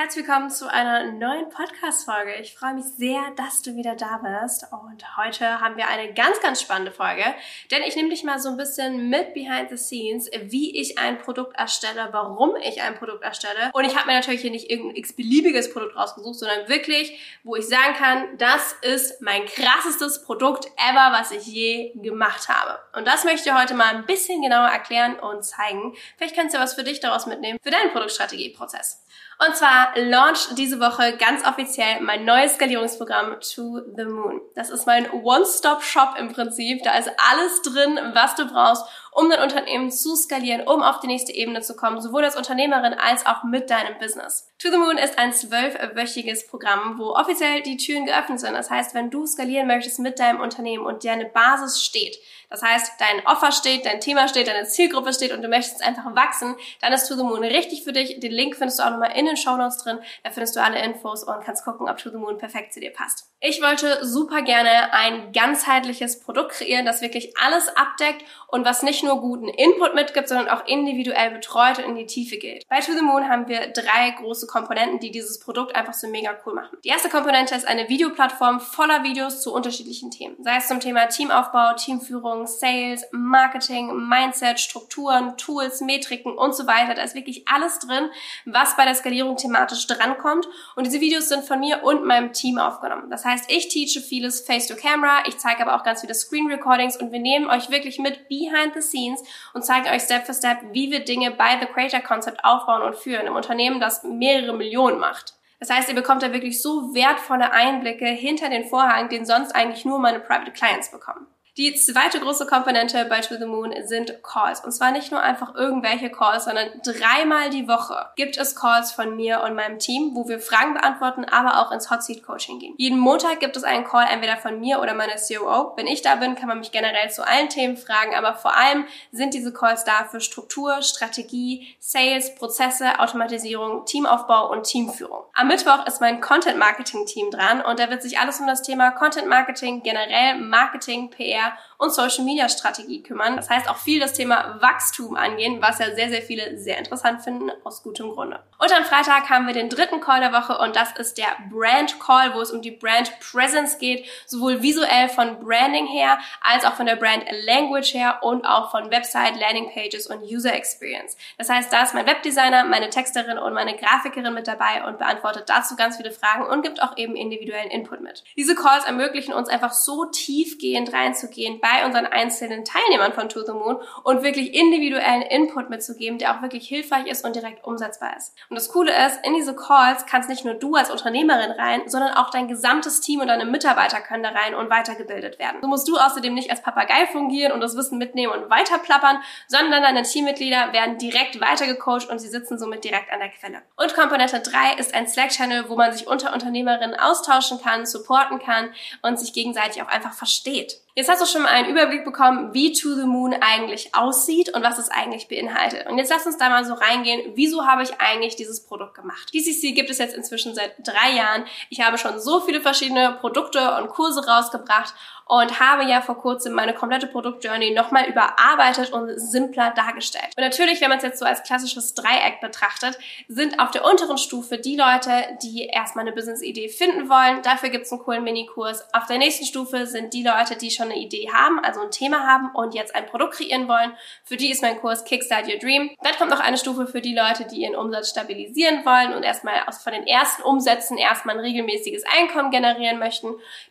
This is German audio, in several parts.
Herzlich willkommen zu einer neuen Podcast-Folge. Ich freue mich sehr, dass du wieder da bist. Und heute haben wir eine ganz, ganz spannende Folge, denn ich nehme dich mal so ein bisschen mit behind the scenes, wie ich ein Produkt erstelle, warum ich ein Produkt erstelle. Und ich habe mir natürlich hier nicht irgendein x-beliebiges Produkt rausgesucht, sondern wirklich, wo ich sagen kann, das ist mein krassestes Produkt ever, was ich je gemacht habe. Und das möchte ich heute mal ein bisschen genauer erklären und zeigen. Vielleicht kannst du was für dich daraus mitnehmen, für deinen Produktstrategieprozess. Und zwar launch diese Woche ganz offiziell mein neues Skalierungsprogramm To the Moon. Das ist mein One-Stop-Shop im Prinzip. Da ist alles drin, was du brauchst, um dein Unternehmen zu skalieren, um auf die nächste Ebene zu kommen, sowohl als Unternehmerin als auch mit deinem Business. To the Moon ist ein zwölfwöchiges Programm, wo offiziell die Türen geöffnet sind. Das heißt, wenn du skalieren möchtest mit deinem Unternehmen und dir eine Basis steht, das heißt, dein Offer steht, dein Thema steht, deine Zielgruppe steht und du möchtest einfach wachsen, dann ist To the Moon richtig für dich. Den Link findest du auch nochmal in den Show Notes drin. Da findest du alle Infos und kannst gucken, ob To the Moon perfekt zu dir passt. Ich wollte super gerne ein ganzheitliches Produkt kreieren, das wirklich alles abdeckt und was nicht nur guten Input mitgibt, sondern auch individuell betreut und in die Tiefe geht. Bei To The Moon haben wir drei große Komponenten, die dieses Produkt einfach so mega cool machen. Die erste Komponente ist eine Videoplattform voller Videos zu unterschiedlichen Themen. Sei es zum Thema Teamaufbau, Teamführung, Sales, Marketing, Mindset, Strukturen, Tools, Metriken und so weiter. Da ist wirklich alles drin, was bei der Skalierung thematisch drankommt. Und diese Videos sind von mir und meinem Team aufgenommen. Das heißt, ich teache vieles Face-to-Camera, ich zeige aber auch ganz viele Screen-Recordings und wir nehmen euch wirklich mit behind the scenes und zeigen euch Step für Step, wie wir Dinge bei The Creator Concept aufbauen und führen im Unternehmen, das mehrere Millionen macht. Das heißt, ihr bekommt da wirklich so wertvolle Einblicke hinter den Vorhang, den sonst eigentlich nur meine Private Clients bekommen. Die zweite große Komponente bei To the Moon sind Calls. Und zwar nicht nur einfach irgendwelche Calls, sondern dreimal die Woche gibt es Calls von mir und meinem Team, wo wir Fragen beantworten, aber auch ins Hot Seat Coaching gehen. Jeden Montag gibt es einen Call entweder von mir oder meiner COO. Wenn ich da bin, kann man mich generell zu allen Themen fragen, aber vor allem sind diese Calls da für Struktur, Strategie, Sales, Prozesse, Automatisierung, Teamaufbau und Teamführung. Am Mittwoch ist mein Content Marketing Team dran und da wird sich alles um das Thema Content Marketing, generell Marketing, PR, PR und Social Media Strategie kümmern. Das heißt auch viel das Thema Wachstum angehen, was ja sehr, sehr viele sehr interessant finden, aus gutem Grunde. Und am Freitag haben wir den dritten Call der Woche und das ist der Brand Call, wo es um die Brand Presence geht, sowohl visuell von Branding her, als auch von der Brand Language her und auch von Website, Landing Pages und User Experience. Das heißt, da ist mein Webdesigner, meine Texterin und meine Grafikerin mit dabei und beantwortet dazu ganz viele Fragen und gibt auch eben individuellen Input mit. Diese Calls ermöglichen uns einfach so tiefgehend reinzugehen bei unseren einzelnen Teilnehmern von To the Moon und wirklich individuellen Input mitzugeben, der auch wirklich hilfreich ist und direkt umsetzbar ist. Und das Coole ist, in diese Calls kannst nicht nur du als Unternehmerin rein, sondern auch dein gesamtes Team und deine Mitarbeiter können da rein und weitergebildet werden. So musst du außerdem nicht als Papagei fungieren und das Wissen mitnehmen und weiterplappern, sondern deine Teammitglieder werden direkt weitergecoacht und sie sitzen somit direkt an der Quelle. Und Komponente 3 ist ein Slack-Channel, wo man sich unter Unternehmerinnen austauschen kann, supporten kann und sich gegenseitig auch einfach versteht. Jetzt hast du schon mal einen Überblick bekommen, wie To the Moon eigentlich aussieht und was es eigentlich beinhaltet. Und jetzt lass uns da mal so reingehen, wieso habe ich eigentlich dieses Produkt gemacht? DCC gibt es jetzt inzwischen seit drei Jahren. Ich habe schon so viele verschiedene Produkte und Kurse rausgebracht und habe ja vor kurzem meine komplette Produktjourney nochmal überarbeitet und simpler dargestellt. Und natürlich, wenn man es jetzt so als klassisches Dreieck betrachtet, sind auf der unteren Stufe die Leute, die erstmal eine Business-Idee finden wollen. Dafür gibt es einen coolen Minikurs. Auf der nächsten Stufe sind die Leute, die schon eine Idee haben, also ein Thema haben und jetzt ein Produkt kreieren wollen. Für die ist mein Kurs Kickstart Your Dream. Dann kommt noch eine Stufe für die Leute, die ihren Umsatz stabilisieren wollen und erstmal aus von den ersten Umsätzen erstmal ein regelmäßiges Einkommen generieren möchten.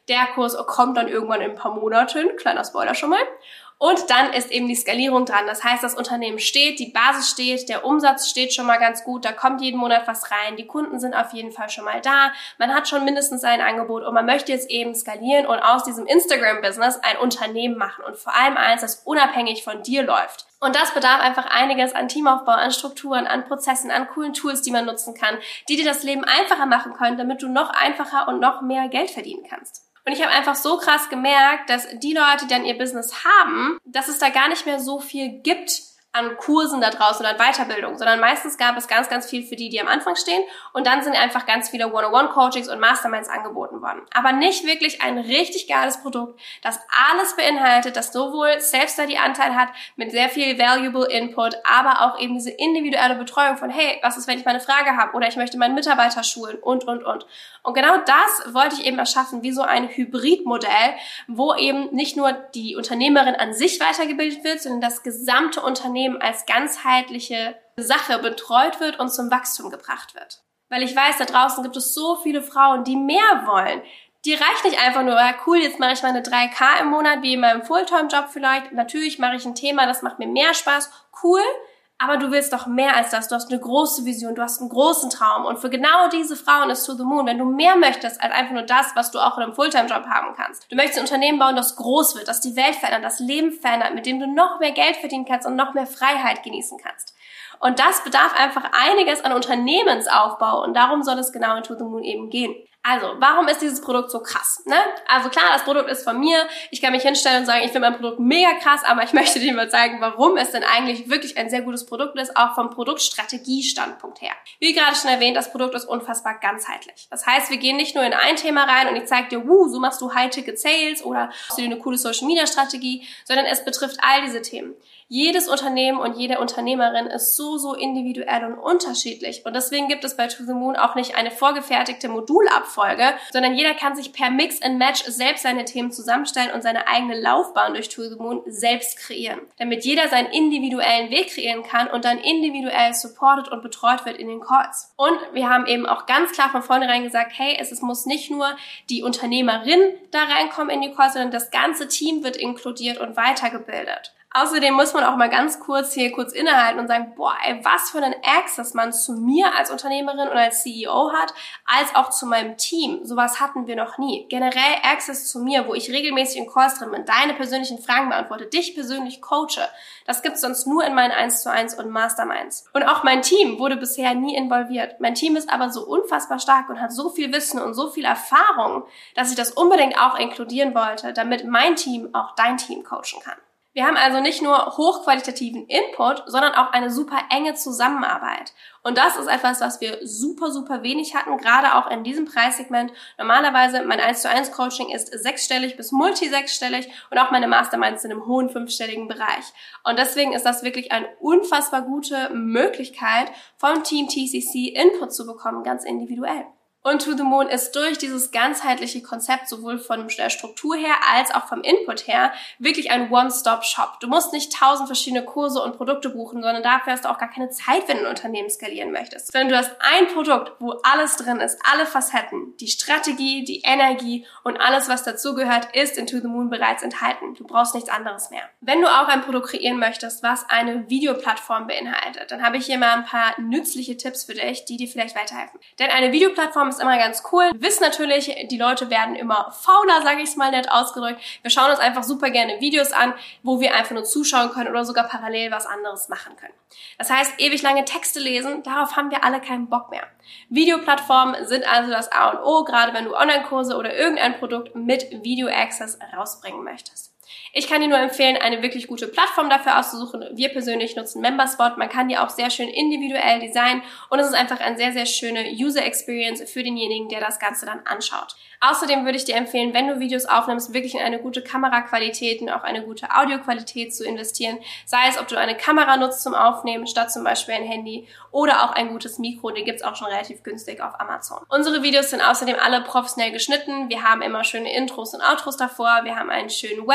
Der Kurs kommt dann irgendwann in ein paar Monaten, kleiner Spoiler schon mal. Und dann ist eben die Skalierung dran. Das heißt, das Unternehmen steht, die Basis steht, der Umsatz steht schon mal ganz gut, da kommt jeden Monat was rein, die Kunden sind auf jeden Fall schon mal da, man hat schon mindestens ein Angebot und man möchte jetzt eben skalieren und aus diesem Instagram-Business ein Unternehmen machen und vor allem eins, das unabhängig von dir läuft. Und das bedarf einfach einiges an Teamaufbau, an Strukturen, an Prozessen, an coolen Tools, die man nutzen kann, die dir das Leben einfacher machen können, damit du noch einfacher und noch mehr Geld verdienen kannst. Und ich habe einfach so krass gemerkt, dass die Leute, die dann ihr Business haben, dass es da gar nicht mehr so viel gibt, an Kursen da draußen oder an Weiterbildung, sondern meistens gab es ganz, ganz viel für die, die am Anfang stehen und dann sind einfach ganz viele One-on-One-Coachings und Masterminds angeboten worden. Aber nicht wirklich ein richtig geiles Produkt, das alles beinhaltet, das sowohl Self-Study-Anteil hat mit sehr viel valuable Input, aber auch eben diese individuelle Betreuung von, hey, was ist, wenn ich mal eine Frage habe oder ich möchte meinen Mitarbeiter schulen und, und, und. Und genau das wollte ich eben erschaffen, wie so ein Hybridmodell, wo eben nicht nur die Unternehmerin an sich weitergebildet wird, sondern das gesamte Unternehmen als ganzheitliche Sache betreut wird und zum Wachstum gebracht wird. Weil ich weiß, da draußen gibt es so viele Frauen, die mehr wollen. Die reicht nicht einfach nur, ja cool, jetzt mache ich meine 3K im Monat, wie in meinem Fulltime-Job vielleicht. Natürlich mache ich ein Thema, das macht mir mehr Spaß. Cool. Aber du willst doch mehr als das. Du hast eine große Vision, du hast einen großen Traum. Und für genau diese Frauen ist To the Moon, wenn du mehr möchtest als einfach nur das, was du auch in einem Fulltime-Job haben kannst. Du möchtest ein Unternehmen bauen, das groß wird, das die Welt verändert, das Leben verändert, mit dem du noch mehr Geld verdienen kannst und noch mehr Freiheit genießen kannst. Und das bedarf einfach einiges an Unternehmensaufbau und darum soll es genau in To the Moon eben gehen. Also, warum ist dieses Produkt so krass? Ne? Also klar, das Produkt ist von mir. Ich kann mich hinstellen und sagen, ich finde mein Produkt mega krass, aber ich möchte dir mal zeigen, warum es denn eigentlich wirklich ein sehr gutes Produkt ist, auch vom Produktstrategie-Standpunkt her. Wie gerade schon erwähnt, das Produkt ist unfassbar ganzheitlich. Das heißt, wir gehen nicht nur in ein Thema rein und ich zeige dir, wuh, so machst du High-Ticket-Sales oder hast du dir eine coole Social-Media-Strategie, sondern es betrifft all diese Themen jedes Unternehmen und jede Unternehmerin ist so, so individuell und unterschiedlich. Und deswegen gibt es bei To The Moon auch nicht eine vorgefertigte Modulabfolge, sondern jeder kann sich per Mix and Match selbst seine Themen zusammenstellen und seine eigene Laufbahn durch To The Moon selbst kreieren. Damit jeder seinen individuellen Weg kreieren kann und dann individuell supported und betreut wird in den Calls. Und wir haben eben auch ganz klar von vornherein gesagt, hey, es, muss nicht nur die Unternehmerin da reinkommen in die Calls, sondern das ganze Team wird inkludiert und weitergebildet. Außerdem muss man auch mal ganz kurz hier kurz innehalten und sagen, boah, ey, was für einen Access man zu mir als Unternehmerin und als CEO hat, als auch zu meinem Team. Sowas hatten wir noch nie. Generell Access zu mir, wo ich regelmäßig in Calls drin bin, deine persönlichen Fragen beantworte, dich persönlich coache. Das gibt's sonst nur in meinen 1 zu 1 und Masterminds. Und auch mein Team wurde bisher nie involviert. Mein Team ist aber so unfassbar stark und hat so viel Wissen und so viel Erfahrung, dass ich das unbedingt auch inkludieren wollte, damit mein Team auch dein Team coachen kann. Wir haben also nicht nur hochqualitativen Input, sondern auch eine super enge Zusammenarbeit. Und das ist etwas, was wir super, super wenig hatten, gerade auch in diesem Preissegment. Normalerweise mein 1 zu 1 Coaching ist sechsstellig bis multi-sechsstellig und auch meine Masterminds sind im hohen fünfstelligen Bereich. Und deswegen ist das wirklich eine unfassbar gute Möglichkeit, vom Team TCC Input zu bekommen, ganz individuell. Und To the Moon ist durch dieses ganzheitliche Konzept sowohl von der Struktur her als auch vom Input her wirklich ein One-Stop-Shop. Du musst nicht tausend verschiedene Kurse und Produkte buchen, sondern dafür hast du auch gar keine Zeit, wenn du ein Unternehmen skalieren möchtest. Sondern du hast ein Produkt, wo alles drin ist, alle Facetten, die Strategie, die Energie und alles, was dazugehört, ist in To the Moon bereits enthalten. Du brauchst nichts anderes mehr. Wenn du auch ein Produkt kreieren möchtest, was eine Videoplattform beinhaltet, dann habe ich hier mal ein paar nützliche Tipps für dich, die dir vielleicht weiterhelfen. Denn eine Videoplattform ist immer ganz cool. Wir wissen natürlich, die Leute werden immer fauler, sage ich es mal nett ausgedrückt. Wir schauen uns einfach super gerne Videos an, wo wir einfach nur zuschauen können oder sogar parallel was anderes machen können. Das heißt, ewig lange Texte lesen, darauf haben wir alle keinen Bock mehr. Videoplattformen sind also das A und O, gerade wenn du Online-Kurse oder irgendein Produkt mit Video-Access rausbringen möchtest. Ich kann dir nur empfehlen, eine wirklich gute Plattform dafür auszusuchen. Wir persönlich nutzen Memberspot. Man kann die auch sehr schön individuell designen und es ist einfach eine sehr, sehr schöne User Experience für denjenigen, der das Ganze dann anschaut. Außerdem würde ich dir empfehlen, wenn du Videos aufnimmst, wirklich in eine gute Kameraqualität und auch eine gute Audioqualität zu investieren. Sei es, ob du eine Kamera nutzt zum Aufnehmen, statt zum Beispiel ein Handy oder auch ein gutes Mikro. Die gibt's auch schon relativ günstig auf Amazon. Unsere Videos sind außerdem alle professionell geschnitten. Wir haben immer schöne Intros und Outros davor. Wir haben einen schönen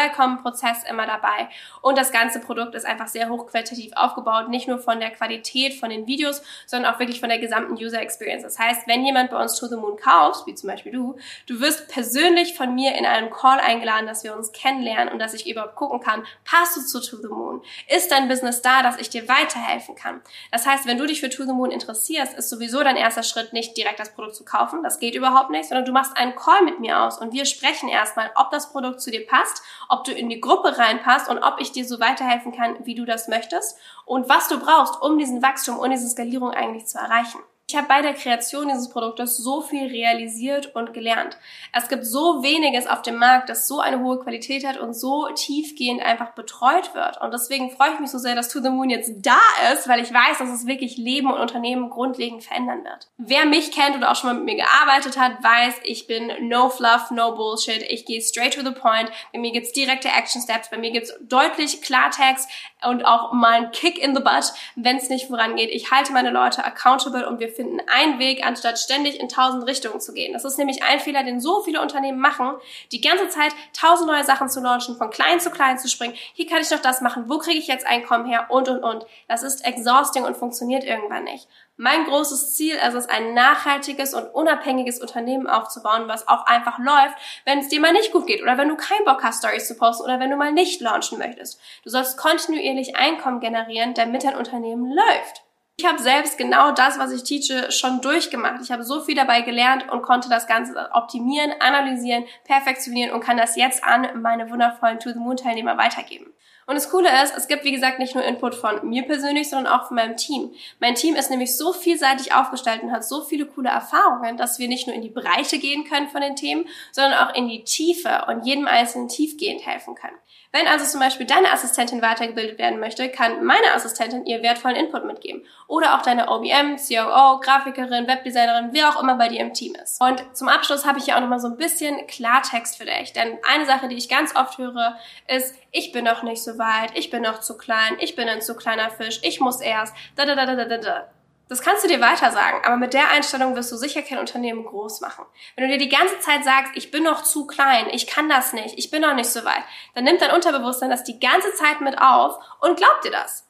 Welcome-Prozess immer dabei. Und das ganze Produkt ist einfach sehr hochqualitativ aufgebaut. Nicht nur von der Qualität von den Videos, sondern auch wirklich von der gesamten User Experience. Das heißt, wenn jemand bei uns To The Moon kauft, wie zum Beispiel du Du wirst persönlich von mir in einem Call eingeladen, dass wir uns kennenlernen und dass ich überhaupt gucken kann, passt du zu To The Moon? Ist dein Business da, dass ich dir weiterhelfen kann? Das heißt, wenn du dich für To The Moon interessierst, ist sowieso dein erster Schritt nicht direkt das Produkt zu kaufen. Das geht überhaupt nicht, sondern du machst einen Call mit mir aus und wir sprechen erstmal, ob das Produkt zu dir passt, ob du in die Gruppe reinpasst und ob ich dir so weiterhelfen kann, wie du das möchtest und was du brauchst, um diesen Wachstum und diese Skalierung eigentlich zu erreichen. Ich habe bei der Kreation dieses Produktes so viel realisiert und gelernt. Es gibt so weniges auf dem Markt, das so eine hohe Qualität hat und so tiefgehend einfach betreut wird. Und deswegen freue ich mich so sehr, dass To the Moon jetzt da ist, weil ich weiß, dass es wirklich Leben und Unternehmen grundlegend verändern wird. Wer mich kennt oder auch schon mal mit mir gearbeitet hat, weiß, ich bin no fluff, no bullshit. Ich gehe straight to the point. Bei mir gibt's direkte Action Steps. Bei mir gibt's deutlich Klartext und auch mal einen Kick in the butt, wenn es nicht vorangeht. Ich halte meine Leute accountable und wir finden einen Weg, anstatt ständig in tausend Richtungen zu gehen. Das ist nämlich ein Fehler, den so viele Unternehmen machen, die ganze Zeit tausend neue Sachen zu launchen, von klein zu klein zu springen. Hier kann ich noch das machen. Wo kriege ich jetzt Einkommen her? Und, und, und. Das ist exhausting und funktioniert irgendwann nicht. Mein großes Ziel ist es, ein nachhaltiges und unabhängiges Unternehmen aufzubauen, was auch einfach läuft, wenn es dir mal nicht gut geht oder wenn du keinen Bock hast, Stories zu posten oder wenn du mal nicht launchen möchtest. Du sollst kontinuierlich Einkommen generieren, damit dein Unternehmen läuft. Ich habe selbst genau das, was ich teache, schon durchgemacht. Ich habe so viel dabei gelernt und konnte das Ganze optimieren, analysieren, perfektionieren und kann das jetzt an meine wundervollen To the Moon Teilnehmer weitergeben. Und das Coole ist, es gibt wie gesagt nicht nur Input von mir persönlich, sondern auch von meinem Team. Mein Team ist nämlich so vielseitig aufgestellt und hat so viele coole Erfahrungen, dass wir nicht nur in die Breite gehen können von den Themen, sondern auch in die Tiefe und jedem Einzelnen tiefgehend helfen können. Wenn also zum Beispiel deine Assistentin weitergebildet werden möchte, kann meine Assistentin ihr wertvollen Input mitgeben. Oder auch deine OBM, COO, Grafikerin, Webdesignerin, wer auch immer bei dir im Team ist. Und zum Abschluss habe ich hier auch nochmal so ein bisschen Klartext für dich. Denn eine Sache, die ich ganz oft höre, ist, ich bin noch nicht so weit, ich bin noch zu klein, ich bin ein zu kleiner Fisch, ich muss erst, da da da da da da. Das kannst du dir weiter sagen, aber mit der Einstellung wirst du sicher kein Unternehmen groß machen. Wenn du dir die ganze Zeit sagst, ich bin noch zu klein, ich kann das nicht, ich bin noch nicht so weit, dann nimmt dein Unterbewusstsein das die ganze Zeit mit auf und glaubt dir das.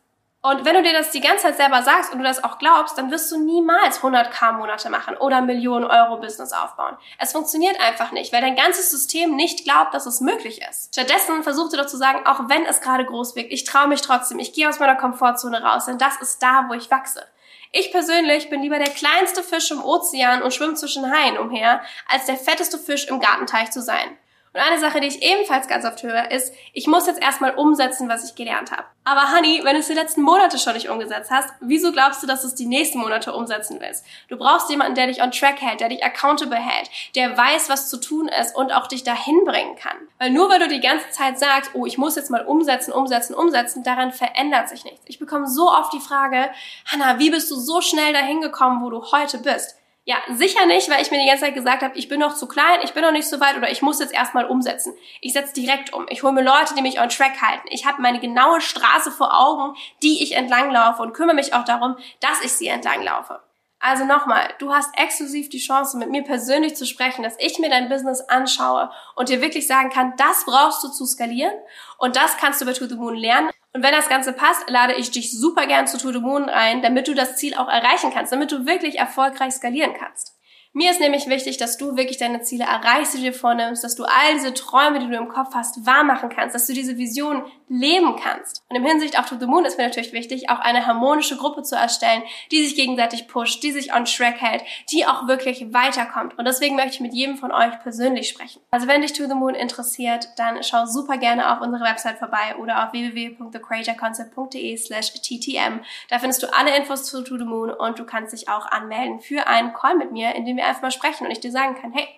Und wenn du dir das die ganze Zeit selber sagst und du das auch glaubst, dann wirst du niemals 100k Monate machen oder Millionen Euro Business aufbauen. Es funktioniert einfach nicht, weil dein ganzes System nicht glaubt, dass es möglich ist. Stattdessen versuch dir doch zu sagen, auch wenn es gerade groß wirkt, ich traue mich trotzdem, ich gehe aus meiner Komfortzone raus, denn das ist da, wo ich wachse. Ich persönlich bin lieber der kleinste Fisch im Ozean und schwimme zwischen Haien umher, als der fetteste Fisch im Gartenteich zu sein. Und eine Sache, die ich ebenfalls ganz oft höre, ist, ich muss jetzt erstmal umsetzen, was ich gelernt habe. Aber Honey, wenn du es die letzten Monate schon nicht umgesetzt hast, wieso glaubst du, dass du es die nächsten Monate umsetzen willst? Du brauchst jemanden, der dich on track hält, der dich accountable hält, der weiß, was zu tun ist und auch dich dahin bringen kann. Weil nur weil du die ganze Zeit sagst, oh, ich muss jetzt mal umsetzen, umsetzen, umsetzen, daran verändert sich nichts. Ich bekomme so oft die Frage, Hannah, wie bist du so schnell dahin gekommen, wo du heute bist? Ja, sicher nicht, weil ich mir die ganze Zeit gesagt habe, ich bin noch zu klein, ich bin noch nicht so weit oder ich muss jetzt erstmal umsetzen. Ich setze direkt um. Ich hole mir Leute, die mich on track halten. Ich habe meine genaue Straße vor Augen, die ich entlanglaufe und kümmere mich auch darum, dass ich sie entlanglaufe. Also nochmal, du hast exklusiv die Chance, mit mir persönlich zu sprechen, dass ich mir dein Business anschaue und dir wirklich sagen kann, das brauchst du zu skalieren und das kannst du bei To The Moon lernen. Und wenn das Ganze passt, lade ich dich super gern zu To The Moon ein, damit du das Ziel auch erreichen kannst, damit du wirklich erfolgreich skalieren kannst. Mir ist nämlich wichtig, dass du wirklich deine Ziele erreichst, die du dir vornimmst, dass du all diese Träume, die du im Kopf hast, wahr machen kannst, dass du diese Vision leben kannst. Und im Hinsicht auf To The Moon ist mir natürlich wichtig, auch eine harmonische Gruppe zu erstellen, die sich gegenseitig pusht, die sich on track hält, die auch wirklich weiterkommt. Und deswegen möchte ich mit jedem von euch persönlich sprechen. Also wenn dich To The Moon interessiert, dann schau super gerne auf unsere Website vorbei oder auf www.thecreatorconcept.de slash ttm. Da findest du alle Infos zu To The Moon und du kannst dich auch anmelden für einen Call mit mir, in dem wir mal sprechen und ich dir sagen kann, hey,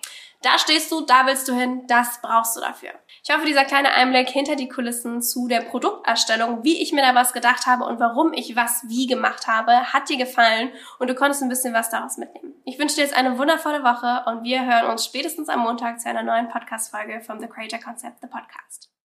da stehst du, da willst du hin, das brauchst du dafür. Ich hoffe, dieser kleine Einblick hinter die Kulissen zu der Produkterstellung, wie ich mir da was gedacht habe und warum ich was wie gemacht habe, hat dir gefallen und du konntest ein bisschen was daraus mitnehmen. Ich wünsche dir jetzt eine wundervolle Woche und wir hören uns spätestens am Montag zu einer neuen Podcast-Folge vom The Creator Concept, The Podcast.